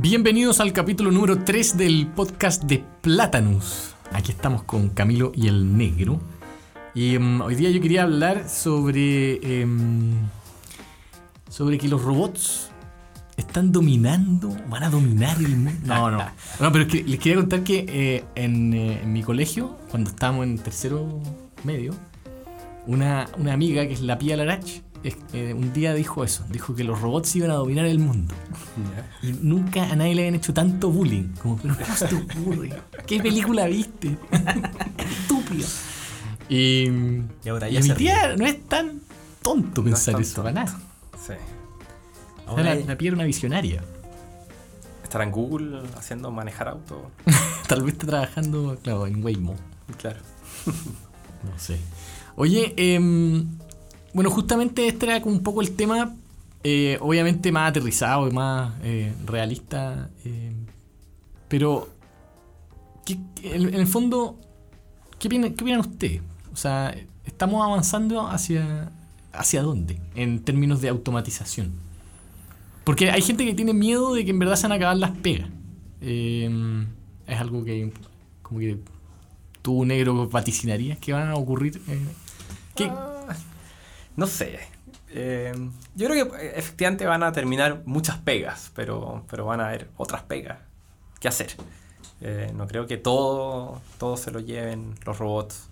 Bienvenidos al capítulo número 3 del podcast de Platanus. Aquí estamos con Camilo y el Negro. Y em, hoy día yo quería hablar sobre. em, sobre que los robots están dominando, van a dominar el mundo. No, no. No, pero es que les quería contar que eh, en, eh, en mi colegio, cuando estábamos en tercero medio, una, una amiga que es la Pía Larach, eh, un día dijo eso, dijo que los robots iban a dominar el mundo. Y nunca a nadie le habían hecho tanto bullying. Como, pero ¿cómo se te ocurre? ¿Qué película viste? Estúpido. Y, Y ahora y ya mi se tía no es tan tonto No es pensar eso, para nada. Sí. Ahora la, la una visionaria. estará en Google haciendo manejar auto. Tal vez está trabajando, claro, en Waymo. Claro. No sé. Oye, em, bueno, justamente este era como un poco el tema, eh, obviamente más aterrizado y más eh, realista, eh, pero ¿qué- en, el fondo, ¿qué opinan, qué ustedes? O sea, ¿estamos avanzando hacia, hacia dónde en términos de automatización? Porque hay gente que tiene miedo de que en verdad se van a acabar las pegas. Eh, es algo que como que tú negro vaticinarías que van a ocurrir. eh, ¿Qué? No sé. Eh, yo creo que eh, efectivamente van a terminar muchas pegas, pero, pero van a haber otras pegas. ¿Qué hacer? Eh, no creo que todo, todo se lo lleven los robots.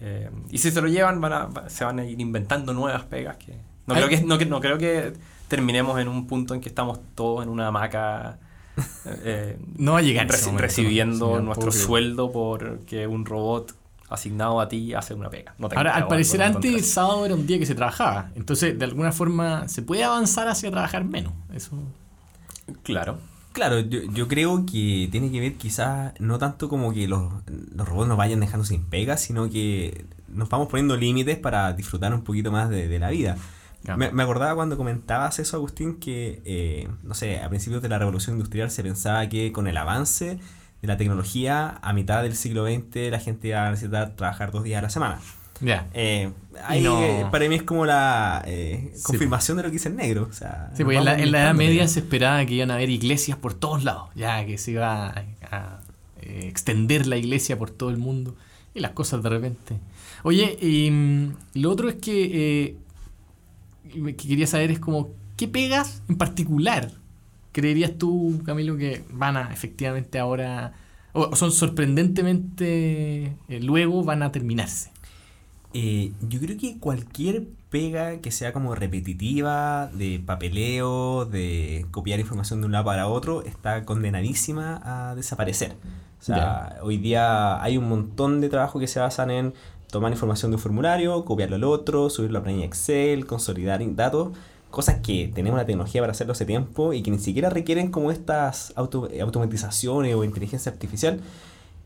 Eh, y si se lo llevan, van a- se van a ir inventando nuevas pegas. Que no, creo que, no, no creo que terminemos en un punto en que estamos todos en una hamaca. eh, No va a llegar reci- ese momento, recibiendo nuestro sueldo porque un robot asignado a ti hace una pega. No Ahora, al parecer antes el sábado era un día que se trabajaba. Entonces, de alguna forma, se puede avanzar hacia trabajar menos. Eso. Claro. Claro, yo, yo creo que tiene que ver quizás no tanto como que los, los robots nos vayan dejando sin pega, sino que nos vamos poniendo límites para disfrutar un poquito más de, de la vida. Claro. Me, me acordaba cuando comentabas eso, Agustín, que, eh, no sé, a principios de la revolución industrial se pensaba que con el avance de la tecnología, a mitad del siglo XX, la gente iba a necesitar trabajar dos días a la semana. Ya. Eh, ahí, no. eh, para mí es como la eh, Sí, confirmación de lo que dice el negro. O sea, Sí, porque en la, en la Edad Media se esperaba que iban a haber iglesias por todos lados. Ya, que se iba a, a, extender la iglesia por todo el mundo. Y las cosas de repente. Oye, y mm, lo otro es que, que quería saber es como, ¿qué pegas en particular creerías tú, Camilo, que van a efectivamente ahora, o son sorprendentemente, eh, luego van a terminarse? Eh, yo creo que cualquier pega que sea como repetitiva, de papeleo, de copiar información de un lado para otro, está condenadísima a desaparecer. O sea, hoy día hay un montón de trabajos que se basan en tomar información de un formulario, copiarlo al otro, subirlo a planilla Excel, consolidar datos, cosas que tenemos la tecnología para hacerlo hace tiempo y que ni siquiera requieren como estas auto- automatizaciones o inteligencia artificial.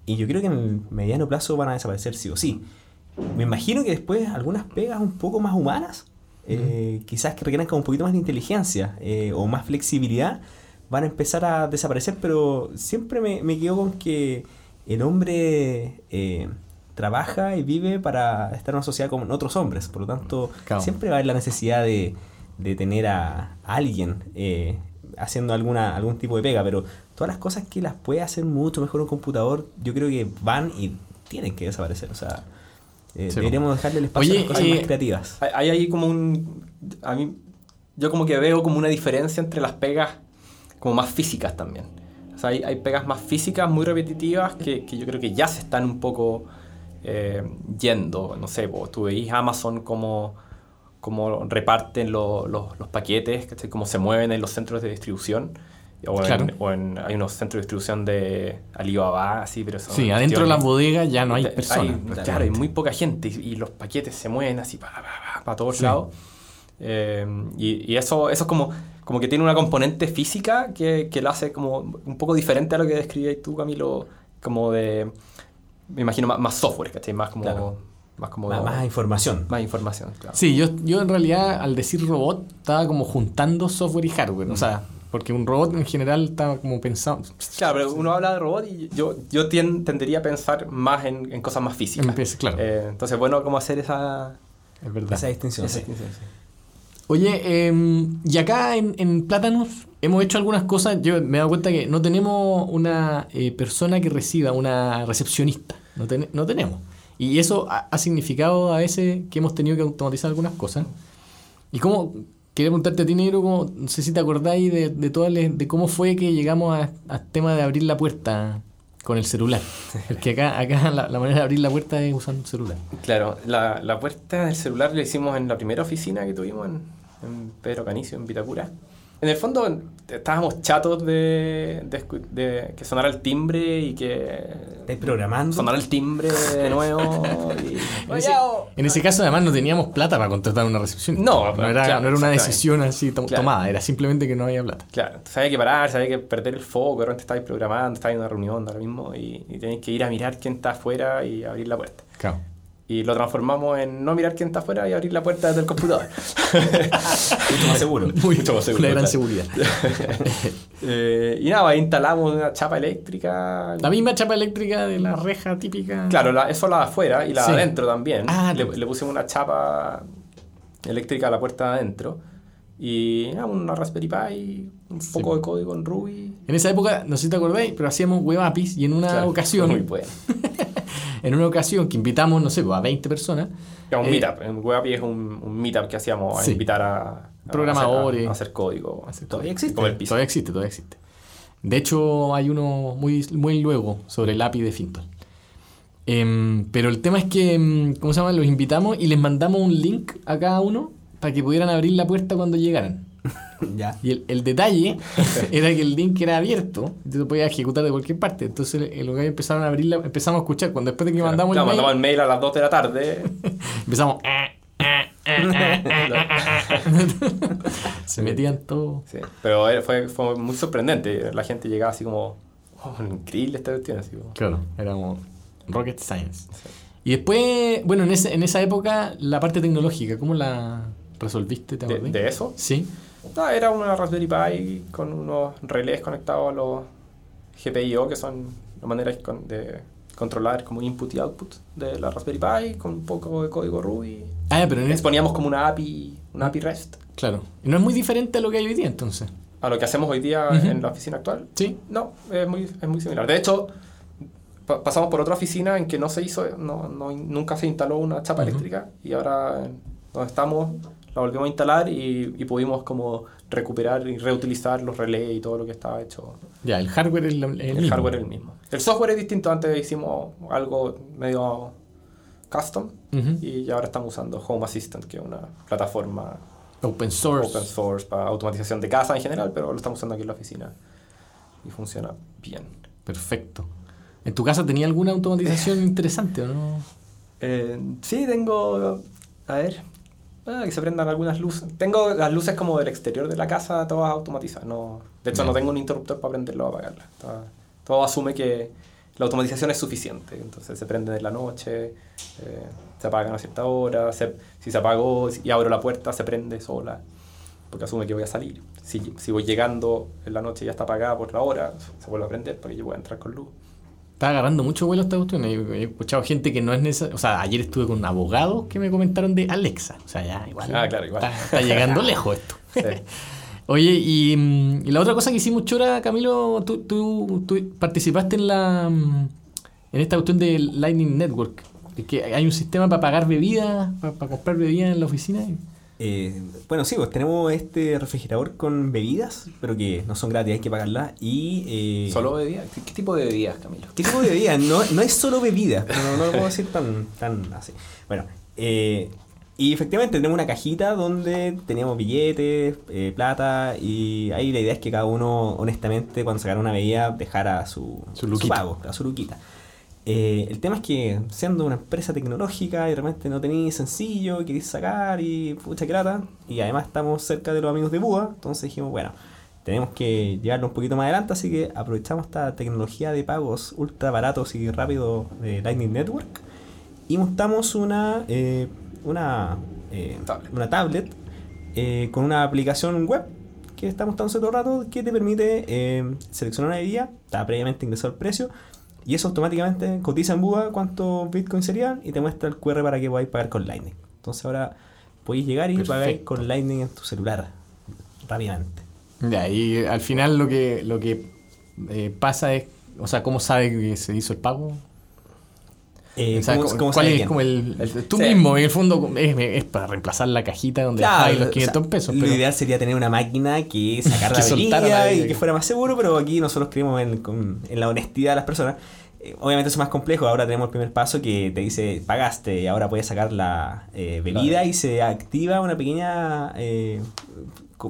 Y yo creo que en el mediano plazo van a desaparecer sí o sí. Me imagino que después algunas pegas un poco más humanas, eh, quizás que requieran como un poquito más de inteligencia eh, o más flexibilidad, van a empezar a desaparecer, pero siempre me, me quedo con que el hombre eh, trabaja y vive para estar en una sociedad con otros hombres, por lo tanto Claro. siempre va a haber la necesidad de, de tener a alguien eh, haciendo alguna, algún tipo de pega, pero todas las cosas que las puede hacer mucho mejor un computador, yo creo que van y tienen que desaparecer, o sea... eh, Sí, deberíamos dejarle el espacio Oye, a las cosas eh, más creativas. Hay, hay ahí como un... A mí, yo como que veo como una diferencia entre las pegas como más físicas también. O sea, hay, hay pegas más físicas, muy repetitivas, que, que yo creo que ya se están un poco eh, yendo. No sé, vos, tú veis Amazon como, como reparten lo- los- los paquetes, ¿cachai? cómo se mueven en los centros de distribución. O, en- Claro. o en- hay unos centros de distribución de Alibaba, así, pero son Sí, adentro de las bodegas ya no hay hay- personas. claro, hay muy poca gente y, y los paquetes se mueven así para todos Sí. lados. Eh, y, y eso, eso es como, como que tiene una componente física que, que lo hace como un poco diferente a lo que describías tú, Camilo, como de, me imagino, más, más software, ¿cachai? Más como... Claro. Más como... Más, más información. más información, claro. Sí, yo, yo en realidad al decir robot estaba como juntando software y hardware. O sea, porque un robot en general estaba como pensado. Claro, pero uno habla de robot y yo, yo tien- tendería a pensar más en, en cosas más físicas. Empieza, claro. Eh, entonces, bueno, cómo hacer esa... Es verdad. Esa distinción. esa sí. distinción, sí. Oye, em, y acá en, en Platanus hemos hecho algunas cosas. Yo me he dado cuenta que no tenemos una eh, persona que reciba, una recepcionista. No, ten- no tenemos. Y eso ha, significado a veces que hemos tenido que automatizar algunas cosas. Y cómo, quería preguntarte a ti, Negro, cómo- no sé si te acordáis de, de, las- de cómo fue que llegamos al tema de abrir la puerta con el celular. Porque acá, acá la, manera de abrir la puerta es usando el celular. Claro, la, la puerta del celular la hicimos en la primera oficina que tuvimos en, en Pedro Canicio, en Vitacura. En el fondo estábamos chatos de, de que sonara el timbre y que ¿Estáis programando? sonara el timbre de nuevo. y- En ese, en ese caso, además, no teníamos plata para contratar una recepción. No, no era, claro, no era una decisión así to- Claro. tomada, era simplemente que no había plata. Claro, entonces había que parar, había que perder el foco, de repente estáis programando, estáis en una reunión ahora mismo y, y tenéis que ir a mirar quién está afuera y abrir la puerta. Claro. Y lo transformamos en no mirar quién está afuera y abrir la puerta desde el computador. Mucho más seguro. Muy, Mucho más seguro, Una gran claro. seguridad. Eh, y nada, ahí instalamos una chapa eléctrica. La misma chapa eléctrica de la reja típica. Claro, la, eso la de afuera y la Sí. de adentro también. Ah, le, le pusimos una chapa eléctrica a la puerta de adentro. Y nada, una Raspberry Pi, un Sí. poco de código en Ruby. En esa época, no sé si te acordáis, pero hacíamos web APIs y en una Claro, ocasión, Muy bueno. En una ocasión que invitamos, no sé, pues, a 20 personas, Era un Eh, meetup. En WebAPI es un, un meetup que hacíamos a Sí. invitar a, a Programadores. hacer, a, a hacer código. Hacer Todavía existe. El piso. todavía existe, todavía existe. De hecho, hay uno muy, muy luego sobre el API de Fintol. Em, pero el tema es que, em, ¿cómo se llama? Los invitamos y les mandamos un link a cada uno para que pudieran abrir la puerta cuando llegaran. ya. Y el, el detalle era que el link era abierto, tú lo podías ejecutar de cualquier parte. Entonces eh, los gallos empezaron a abrirla, empezamos a escuchar. Cuando después de que Claro, mandamos claro, el mail, mandamos el mail a las 2 de la tarde. empezamos. Se metían todos. Sí, Pero eh, fue, fue muy sorprendente. La gente llegaba así como, oh, increíble esta cuestión. Así como, Claro, éramos Rocket Science. sí. Y después, bueno, en, ese, en esa época, la parte tecnológica, ¿cómo la resolviste? ¿Te de eso, Sí. No, era una Raspberry Pi con unos relés conectados a los GPIO, que son la manera de con- de controlar como input y output de la Raspberry Pi, con un poco de código Ruby. Ah, pero Les poníamos como una API, una API REST. claro. Y no es muy diferente a lo que hay hoy día, entonces. A lo que hacemos hoy día en la oficina actual. Sí. No, es muy, es muy similar. De hecho, pa- pasamos por otra oficina en que no se hizo, no, no- nunca se instaló una chapa eléctrica y ahora donde estamos la volvimos a instalar y, y pudimos como recuperar y reutilizar los relés y todo lo que estaba hecho. Ya, el hardware es lo- el, El, mismo. hardware es el mismo. El software es distinto. Antes hicimos algo medio custom Ujú. y ahora estamos usando Home Assistant, que es una plataforma Open source. open source para automatización de casa en general, pero lo estamos usando aquí en la oficina y funciona bien. Perfecto. ¿En tu casa tenía alguna automatización interesante o no? Eh, sí, tengo. A ver. Ah, que se prendan algunas luces. Tengo las luces como del exterior de la casa, todas automatizadas. No, de hecho, Ya. no tengo un interruptor para prenderlo o apagarla. Todo, todo asume que la automatización es suficiente. Entonces se prenden en la noche, eh, se apagan a cierta hora. se- si se apagó y abro la puerta, se prende sola. Porque asume que voy a salir. Si, si voy llegando en la noche y ya está apagada por la hora, se vuelve a prender para que yo pueda entrar con luz. Está agarrando mucho vuelo esta cuestión. He, escuchado gente que no es necesario. O sea, ayer estuve con abogados que me comentaron de Alexa. O sea, ya igual. Ah, claro, igual. Está, está llegando lejos esto. Sí. Oye, y, mm, y la otra cosa que hicimos chora, Camilo, tú, tú, tú participaste en la mm, en esta cuestión del Lightning Network. Es que hay un sistema para pagar bebidas, para, para comprar bebidas en la oficina. Eh, bueno, sí, pues tenemos este refrigerador con bebidas, pero que no son gratis, hay que pagarlas. Y. eh, ¿Solo bebidas? ¿Qué, qué tipo de bebidas, Camilo? ¿Qué tipo de bebida? No, no es solo bebida, pero no, no lo puedo decir tan, tan así. Bueno, eh, y efectivamente tenemos una cajita donde teníamos billetes, eh, plata, y ahí la idea es que cada uno, honestamente, cuando sacara una bebida, dejara su, Su luquita. pago, a su luquita. Eh, el tema es que siendo una empresa tecnológica y de repente no tenéis sencillo, y queréis sacar y pucha que lata, y además estamos cerca de los amigos de Búa, entonces dijimos, bueno, tenemos que llevarlo un poquito más adelante, así que aprovechamos esta tecnología de pagos ultra baratos y rápidos de Lightning Network y montamos una, eh, una, eh, Tablet. una tablet con una aplicación web que está mostrándose todo el rato que te permite seleccionar una bebida, está previamente ingresado el precio y eso automáticamente cotiza en Buda cuántos bitcoins serían y te muestra el QR para que podáis pagar con Lightning. Entonces ahora Puedes llegar y pagar con Lightning en tu celular rápidamente. Ya, y al final lo que, lo que eh, pasa es, o sea, ¿cómo sabe que se hizo el pago? Eh, O sea, ¿cómo- ¿cómo- ¿Cuál es como el, el- tú Sí. mismo, en el fondo, es, es para reemplazar la cajita donde Claro, dejáis los o 500 sea, pesos. Lo pero- ideal sería tener una máquina que sacara Que la la y que fuera más seguro, pero aquí nosotros creemos en, en la honestidad de las personas. Obviamente eso es más complejo. Ahora tenemos el primer paso que te dice pagaste y ahora puedes sacar la eh, bebida Claro. y se activa una pequeña eh,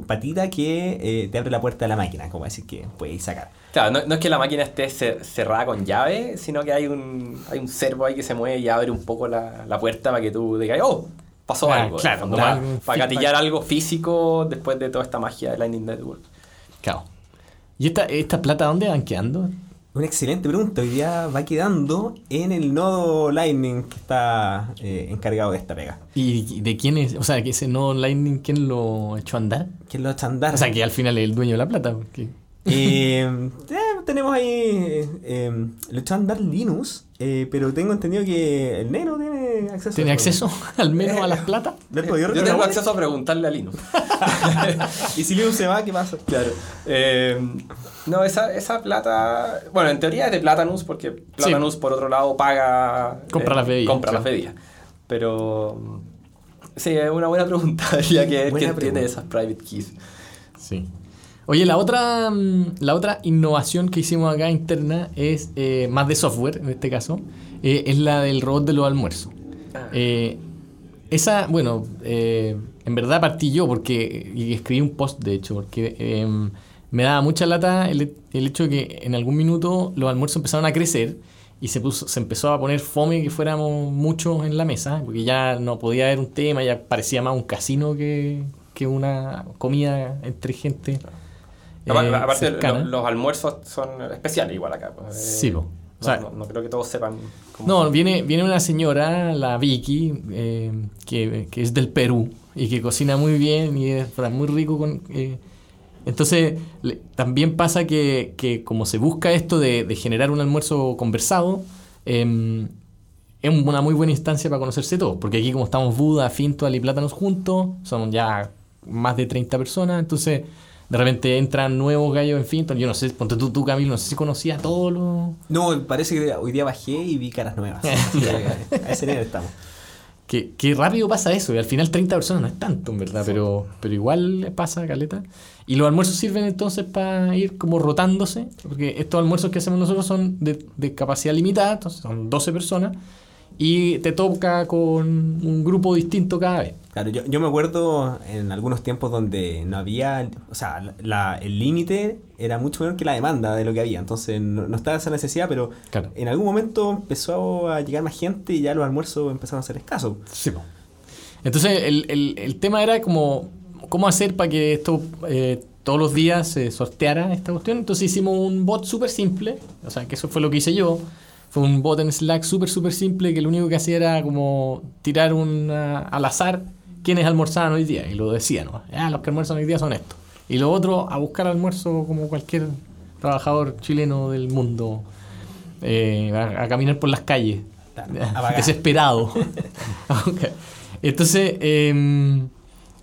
patita que eh, te abre la puerta de la máquina, como decir que puedes sacar. Claro, no, no es que la máquina esté ce- cerrada con llave, sino que hay un, hay un servo ahí que se mueve y abre un poco la, la puerta para que tú digas, oh, pasó Ah, algo. claro, fondo, para, gatillar algo físico después de toda esta magia de Lightning Network. Claro. ¿Y esta, esta plata dónde van quedando? Una excelente pregunta. Hoy día va quedando en el nodo Lightning que está eh, encargado de esta pega. ¿Y de quién es? O sea, que ese no Lightning, ¿quién lo echó a andar? Es lo estándar. O sea, que al final es el dueño de la plata. porque- Eh, eh, tenemos ahí. Eh, eh, lo echó a andar Linux, eh, pero tengo entendido que el Neno tiene acceso. ¿Tiene a acceso al menos a las plata? ¿Le has podido Yo tengo acceso a preguntarle a Linux. Y si Linux se va, ¿qué pasa? Claro. Eh, no, esa, esa plata. Bueno, en teoría es de Platanus, porque Platanus, por otro lado, paga. eh, Compra las bebidas, Compra las claro. bebidas. Pero. Sí, es una buena pregunta. Habría que Buena quién tiene esas private keys. Sí. Oye, la otra, mm, la otra innovación que hicimos acá interna es eh, más de software, en este caso, eh, es la del robot de los almuerzos. Ah. Eh, esa, bueno, eh, en verdad partí yo porque y escribí un post, de hecho, porque eh, me daba mucha lata el, el hecho de que en algún minuto los almuerzos empezaron a crecer y se, puso, se empezó a poner fome que fuéramos muchos en la mesa, porque ya no podía haber un tema, ya parecía más un casino que, que una comida entre gente. Eh, Aparte, los almuerzos son especiales igual acá. pues, eh, Sí. O no, sea- no- no creo que todos sepan cómo No, viene, viene una señora, la Vicky, eh, que, que es del Perú y que cocina muy bien y es muy rico. Con, eh, entonces, le- también pasa que, que como se busca esto de, de generar un almuerzo conversado, eh, es una muy buena instancia para conocerse todos. Porque aquí como estamos Buda, Fintual y Plátanos juntos, son ya más de 30 personas, entonces... De repente entran nuevos gallos en Fintual. Yo no sé, ponte tú, tú Camilo, no sé si conocía a todos los... No, parece que hoy día bajé y vi caras nuevas. Que a ese nivel estamos. Qué, qué rápido pasa eso, y al final 30 personas no es tanto, en verdad, pero, pero igual pasa, caleta. Y los almuerzos sirven entonces para ir como rotándose, porque estos almuerzos que hacemos nosotros son de, de capacidad limitada, entonces son 12 personas, y te toca con un grupo distinto cada vez. Claro, yo, yo me acuerdo en algunos tiempos donde no había, o sea, la- el límite era mucho menor que la demanda de lo que había, entonces no, no estaba esa necesidad, pero Claro. en algún momento empezó a llegar más gente y ya los almuerzos empezaron a ser escasos. Sí. Entonces el, el- el tema era como cómo hacer para que esto eh, todos los días se sorteara esta cuestión. Entonces hicimos un bot súper simple, o sea, que eso fue lo que hice yo. Fue un bot en Slack súper, súper simple que lo único que hacía era como tirar una, al azar quiénes almorzaban hoy día. Y lo decía, ¿no? Ah, los que almuerzan hoy día son estos. Y lo otro, a buscar almuerzo como cualquier trabajador chileno del mundo. eh, a, a caminar por las calles. Desesperado. Entonces, em,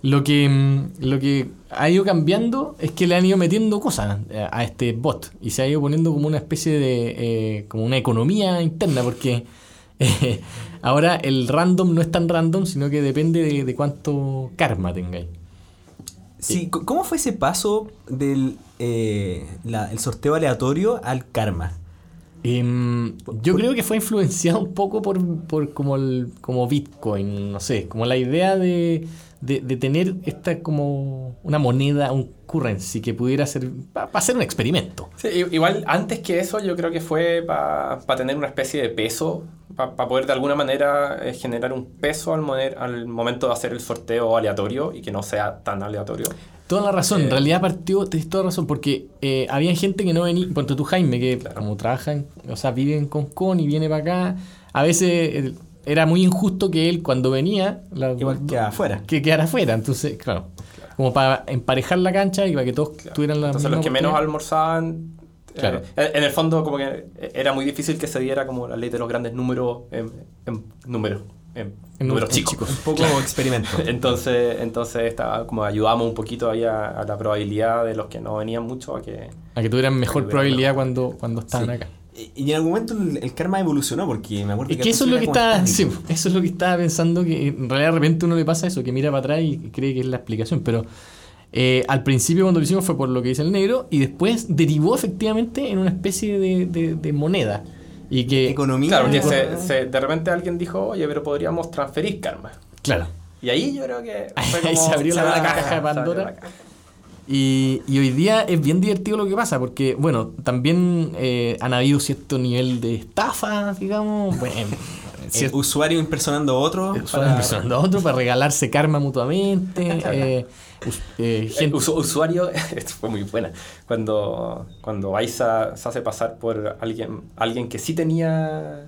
lo, que, em, lo que ha ido cambiando es que le han ido metiendo cosas eh, a este bot y se ha ido poniendo como una especie de eh, como una economía interna porque eh, ahora el random no es tan random sino que depende de, cuánto karma tengáis. Sí, ¿cómo fue ese paso del eh, la- el sorteo aleatorio al karma? Em, yo creo que fue influenciado un poco por, por como, el, como Bitcoin, no sé, como la idea de, de, tener esta como una moneda, un currency que pudiera ser para hacer un experimento. Sí, igual antes que eso yo creo que fue para tener una especie de peso, para poder de alguna manera eh, generar un peso al, moner- al momento de hacer el sorteo aleatorio y que no sea tan aleatorio. Toda la razón, en Eh. realidad partió, tienes toda razón, porque eh, había gente que no venía, ponte tú Jaime, que Claro. como trabaja, en- o sea, vive en Concón y viene para acá, a veces eh, era muy injusto que él cuando venía, la- Igual que afuera. que quedara afuera, entonces, claro, como para emparejar la cancha y para que todos Claro. tuvieran la Entonces los que menos almorzaban, eh, Claro. en el fondo como que era muy difícil que se diera como la ley de los grandes números en, en números. En, En números chicos. Un poco experimento. Entonces, entonces estaba como ayudamos un poquito ahí a, a la probabilidad de los que no venían mucho a que... A que tuvieran mejor Que probabilidad cuando, cuando estaban Sí. acá. Y y en algún momento el, el karma evolucionó porque me acuerdo Es que eso es lo que como sí, eso es lo que estaba pensando, que en realidad de repente uno le pasa eso, que mira para atrás y cree que es la explicación, pero eh, al principio cuando lo hicimos fue por lo que dice el negro y después derivó efectivamente en una especie de, de- de moneda. Y que, Economía. Claro, porque Economía. se, se- de repente alguien dijo, oye, pero podríamos transferir karma. claro, Y ahí yo creo que... fue Ahí como- se abrió la caja de Pandora. Y, y hoy día es bien divertido lo que pasa, porque, bueno, también eh, han habido cierto nivel de estafa, digamos. Bueno, Usuario impersonando a otro. para- impresionando a otro para regalarse karma mutuamente. eh, eh, gente- usu- usuario, esto fue muy buena, cuando, cuando Aiza se hace pasar por alguien, alguien que sí tenía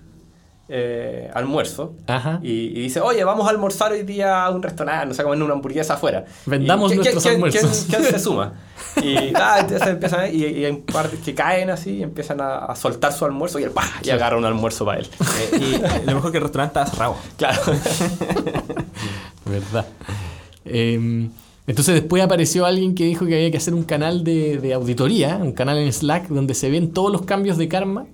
eh, almuerzo Ajá. y, y dice, oye, vamos a almorzar hoy día a un restaurante, no sé, comer una hamburguesa afuera. Vendamos Y, ¿quién- nuestros quién- almuerzos. ¿quién, quién se suma? Y, ah, entonces empiezan, y, y hay un par de que caen así y empiezan a, a soltar su almuerzo y él ¡pah! y agarra un almuerzo para él. Eh, y lo mejor que el restaurante estaba cerrado. Claro. ¿Verdad? Eh, entonces después apareció alguien que dijo que había que hacer un canal de, de auditoría, un canal en Slack donde se ven todos los cambios de karma.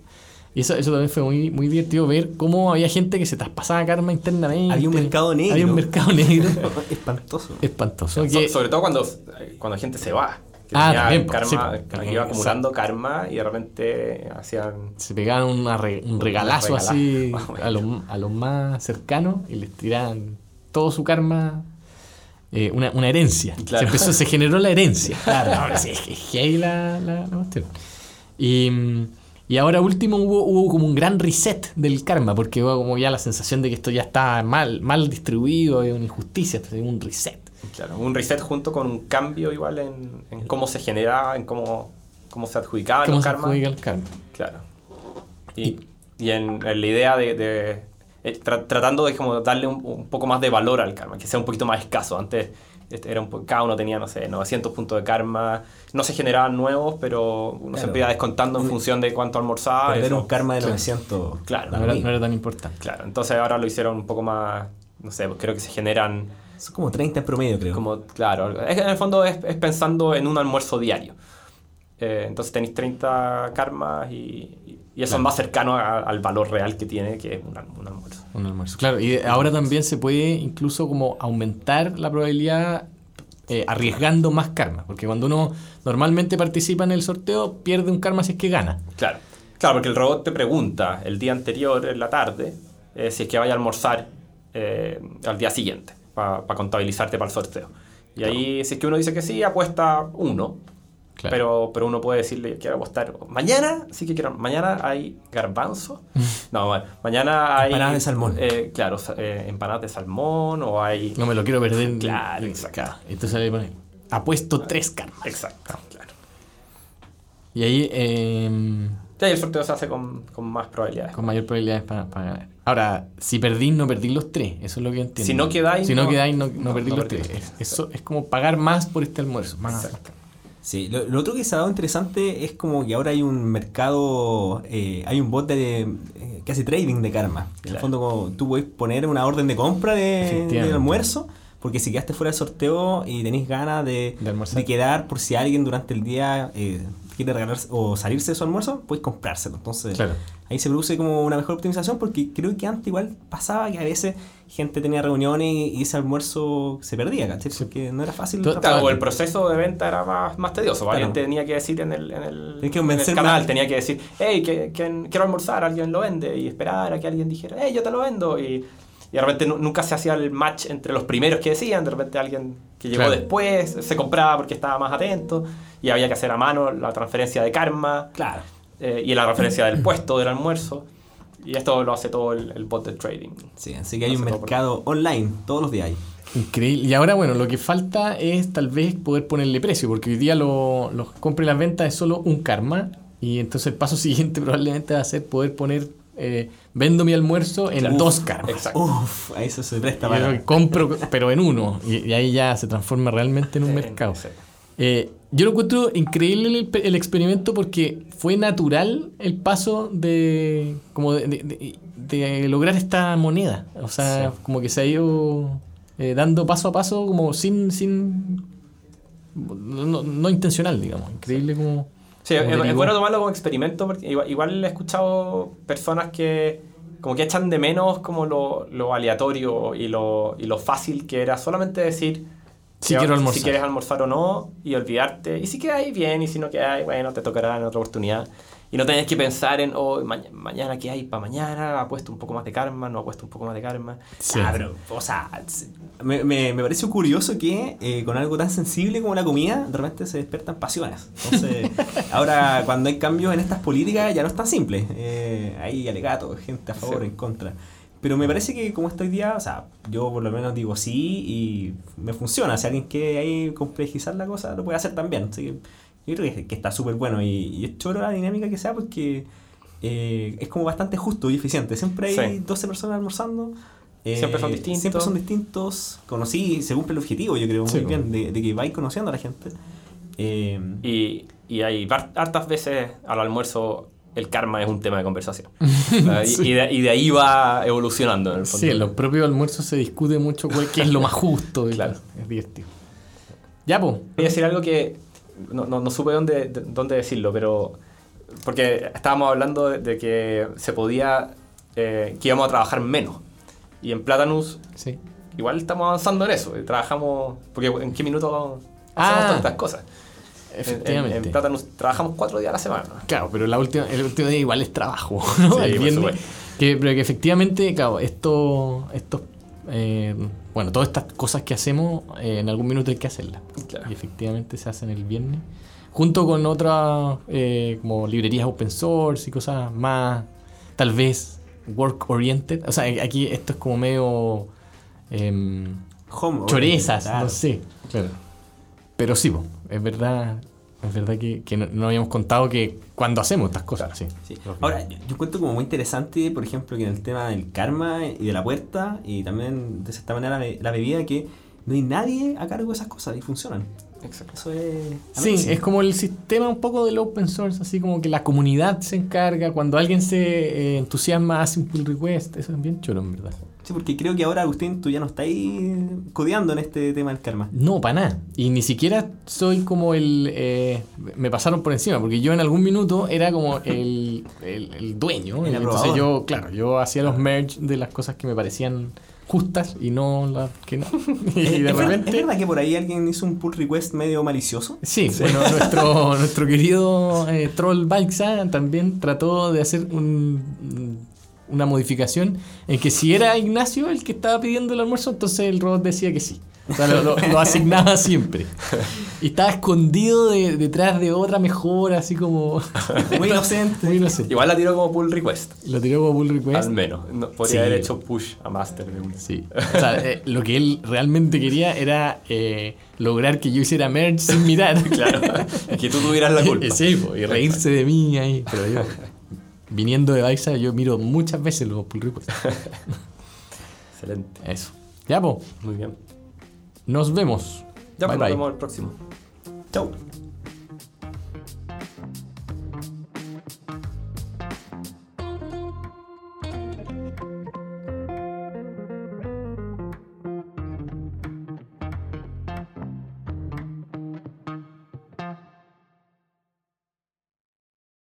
Y eso, eso también fue muy, muy divertido ver cómo había gente que se traspasaba karma internamente. Había un mercado negro. Había un mercado negro. Espantoso. Espantoso. So- que- sobre todo cuando, cuando gente se va. Ah, también, po, karma, sí, También, iba acumulando karma y de repente hacían se pegaban una re- un regalazo así a los, a más cercanos y les tiraban todo su karma. eh, una, una herencia. Claro. Se, empezó, se generó la herencia. Claro, ahora sí, es que la, la, la cuestión. Y, y ahora último hubo, hubo como un gran reset del karma, porque hubo como ya la sensación de que esto ya está mal, mal distribuido, es una injusticia, entonces un reset. Claro, un reset junto con un cambio igual en, en cómo se generaba, en cómo, cómo se adjudicaban ¿Cómo los se karmas. adjudica el karma? Claro. Y, y en, en la idea de, de- eh, tra- tratando de como darle un, un poco más de valor al karma, que sea un poquito más escaso. Antes este, era un, cada uno tenía, no sé, 900 puntos de karma. No se generaban nuevos, pero uno Claro. siempre iba descontando en función de cuánto almorzaba. Perder eso. un karma de Claro. 900. Claro. No era, no era tan importante. Claro, entonces ahora lo hicieron un poco más, no sé, creo que se generan Son como 30 en promedio, creo. como, claro, es, en el fondo es, es pensando en un almuerzo diario. Eh, entonces tenéis 30 karmas y, y eso es más cercano a- al valor real que tiene, que es un, al- un almuerzo. Un almuerzo. Claro, y ahora también se puede incluso como aumentar la probabilidad eh, arriesgando más karma. Porque cuando uno normalmente participa en el sorteo, pierde un karma si es que gana. Claro, claro, porque el robot te pregunta el día anterior, en la tarde, eh, si es que vaya a almorzar eh, al día siguiente, para contabilizarte para el sorteo. Y ahí, si es que uno dice que sí, apuesta uno. Claro. Pero, pero uno puede decirle, quiero apostar. Mañana, sí que quiero. Mañana hay garbanzo. No, bueno, mañana hay. Empanadas de salmón. eh, claro, eh, empanadas de salmón o hay. No me lo quiero perder. Claro, exacto. Entonces pone, apuesto tres karmas. Exacto, claro. Y ahí, eh, Y ahí el sorteo se hace con, con más probabilidades. con mayor probabilidades para, para ganar. Ahora, si perdís, no perdís los tres. Eso es lo que entiendo. Si no quedáis, Si no, no- quedáis, no, no no- perdís no los tres. eso es como pagar más por este almuerzo. Más, Exacto. Sí, lo, lo otro que se ha dado interesante es como que ahora hay un mercado, eh, hay un bot de, eh, que hace trading de karma. En el fondo como tú puedes poner una orden de compra de, del almuerzo, porque si quedaste fuera del sorteo y tenéis ganas de, De de quedar por si alguien durante el día eh, quiere regalarse o salirse de su almuerzo, puedes comprárselo. Entonces Claro. ahí se produce como una mejor optimización porque creo que antes igual pasaba que a veces gente tenía reuniones y, ese almuerzo se perdía, ¿cachai? Porque no era fácil. Claro, o el proceso de venta era más, más tedioso. Claro. Alguien tenía que decir en el, en el, que en el canal, más. tenía que decir, hey, que, que- quiero almorzar, alguien lo vende, y esperar a que alguien dijera, hey, yo te lo vendo. Y, y de repente nu- nunca se hacía el match entre los primeros que decían, de repente alguien que llegó Claro. después se compraba porque estaba más atento, y había que hacer a mano la transferencia de karma Claro. eh, y la transferencia del puesto del almuerzo. Y esto lo hace todo el, el bot de trading. Sí, así que hay un por- mercado online, todos los días hay. Increíble. Y ahora, bueno, lo que falta es tal vez poder ponerle precio, porque hoy día lo- los compras y las ventas es solo un karma. Y entonces el paso siguiente probablemente va a ser poder poner, eh, vendo mi almuerzo en Claro. dos karmas. Exacto. Uf, ahí eso se presta para. compro, pero en uno. Y, y ahí ya se transforma realmente en un mercado. sí. Eh, yo lo encuentro increíble el, el experimento porque fue natural el paso de como de, de- de- de lograr esta moneda. O sea, como que se ha ido eh, dando paso a paso, como sin. sin no, no intencional, digamos. Increíble como. Sí, es, es bueno tomarlo como experimento porque igual, igual he escuchado personas que como que echan de menos como lo, lo aleatorio y lo, y lo fácil que era solamente decir Si quiero almorzar. si quieres almorzar o no y olvidarte. Y si quedáis bien y si no quedáis, bueno, te tocará en otra oportunidad. Y no tenés que pensar en, oh, ma- mañana qué hay para mañana, apuesto un poco más de karma, no apuesto un poco más de karma. Sí. Ah, pero, o sea, me, me, me parece curioso que eh, con algo tan sensible como la comida, de repente se despiertan pasiones. Entonces, ahora cuando hay cambios en estas políticas ya no es tan simple. Eh, hay alegatos, gente a favor, Sí. en contra. Pero me parece que como está hoy día, o sea, yo por lo menos digo sí y me funciona. Si alguien quiere ahí complejizar la cosa, lo puede hacer también. Así que yo creo que, que está súper bueno y, y es choro la dinámica que sea porque eh, es como bastante justo y eficiente. Siempre hay Sí. 12 personas almorzando. eh, Siempre son distintos. Siempre son distintos. Conocí, se cumple el objetivo, yo creo, muy bien, de, de que vais conociendo a la gente. Eh, Y, y hay hartas veces al almuerzo el karma es un tema de conversación. Y- Sí. y, de, y de ahí va evolucionando en el fondo. Sí, en los propios almuerzos se discute mucho cuál- es lo más justo. Claro. Es divertido. Ya, pues. Voy a decir algo que no, no, no supe dónde, de- dónde decirlo, pero porque estábamos hablando de, de que se podía, eh, que íbamos a trabajar menos. Y en Platanus Sí. igual estamos avanzando en eso. y Trabajamos, porque en qué minuto hacemos Ah. todas estas cosas. En- Efectivamente. En, en Platanus trabajamos cuatro días a la semana. Claro, pero la última, el último día igual es trabajo, ¿no? Sí, el por viernes. supuesto. Que, pero que efectivamente, claro, esto, estos, eh, bueno, todas estas cosas que hacemos, eh, en algún minuto hay que hacerlas. Claro. Y efectivamente se hacen el viernes. Junto con otras eh, como librerías open source y cosas más, tal vez, work oriented. O sea, aquí esto es como medio home chorezas, claro. no sé. Claro. Pero sí, po, es verdad, es verdad que, que no, no habíamos contado que cuando hacemos estas cosas, sí. Sí. Ahora, yo, yo encuentro como muy interesante, por ejemplo, que en el tema del karma y de la puerta, y también de cierta manera la, be- la bebida, que no hay nadie a cargo de esas cosas y funcionan. Exacto. Eso es. Sí, es como el sistema un poco del open source, así como que la comunidad se encarga, cuando alguien se eh, entusiasma hace un pull request, eso es bien chulo en verdad. Sí, porque creo que ahora, Agustín, tú ya no estás ahí codeando en este tema del karma. No, para nada. Y ni siquiera soy como el... eh, me pasaron por encima, porque yo en algún minuto era como el, el, el dueño. El entonces yo, claro, yo hacía los merge de las cosas que me parecían justas y no las que no. y ¿Es, de verdad- repente... ¿Es verdad que por ahí alguien hizo un pull request medio malicioso? Sí, bueno, nuestro, nuestro querido eh, troll Balxa también trató de hacer un- una modificación en que si era Ignacio el que estaba pidiendo el almuerzo, entonces el robot decía que sí. O sea, lo, lo- lo asignaba siempre. Y estaba escondido de- detrás de otra mejora, así como... Muy inocente. Muy inocente. Igual la tiró como pull request. Lo tiró como pull request. Al menos. No, podría Sí. haber hecho push a master de una. Sí. O sea, eh, lo que él realmente quería era eh, lograr que yo hiciera merge sin mirar. Claro. Que tú tuvieras la culpa. Sí, y reírse de mí ahí. Pero yo, viniendo de Baixa, yo miro muchas veces los pull requests. Excelente. Eso. Ya, pues, Muy bien. nos vemos. Ya bye pues, nos bye. vemos el próximo. Chau.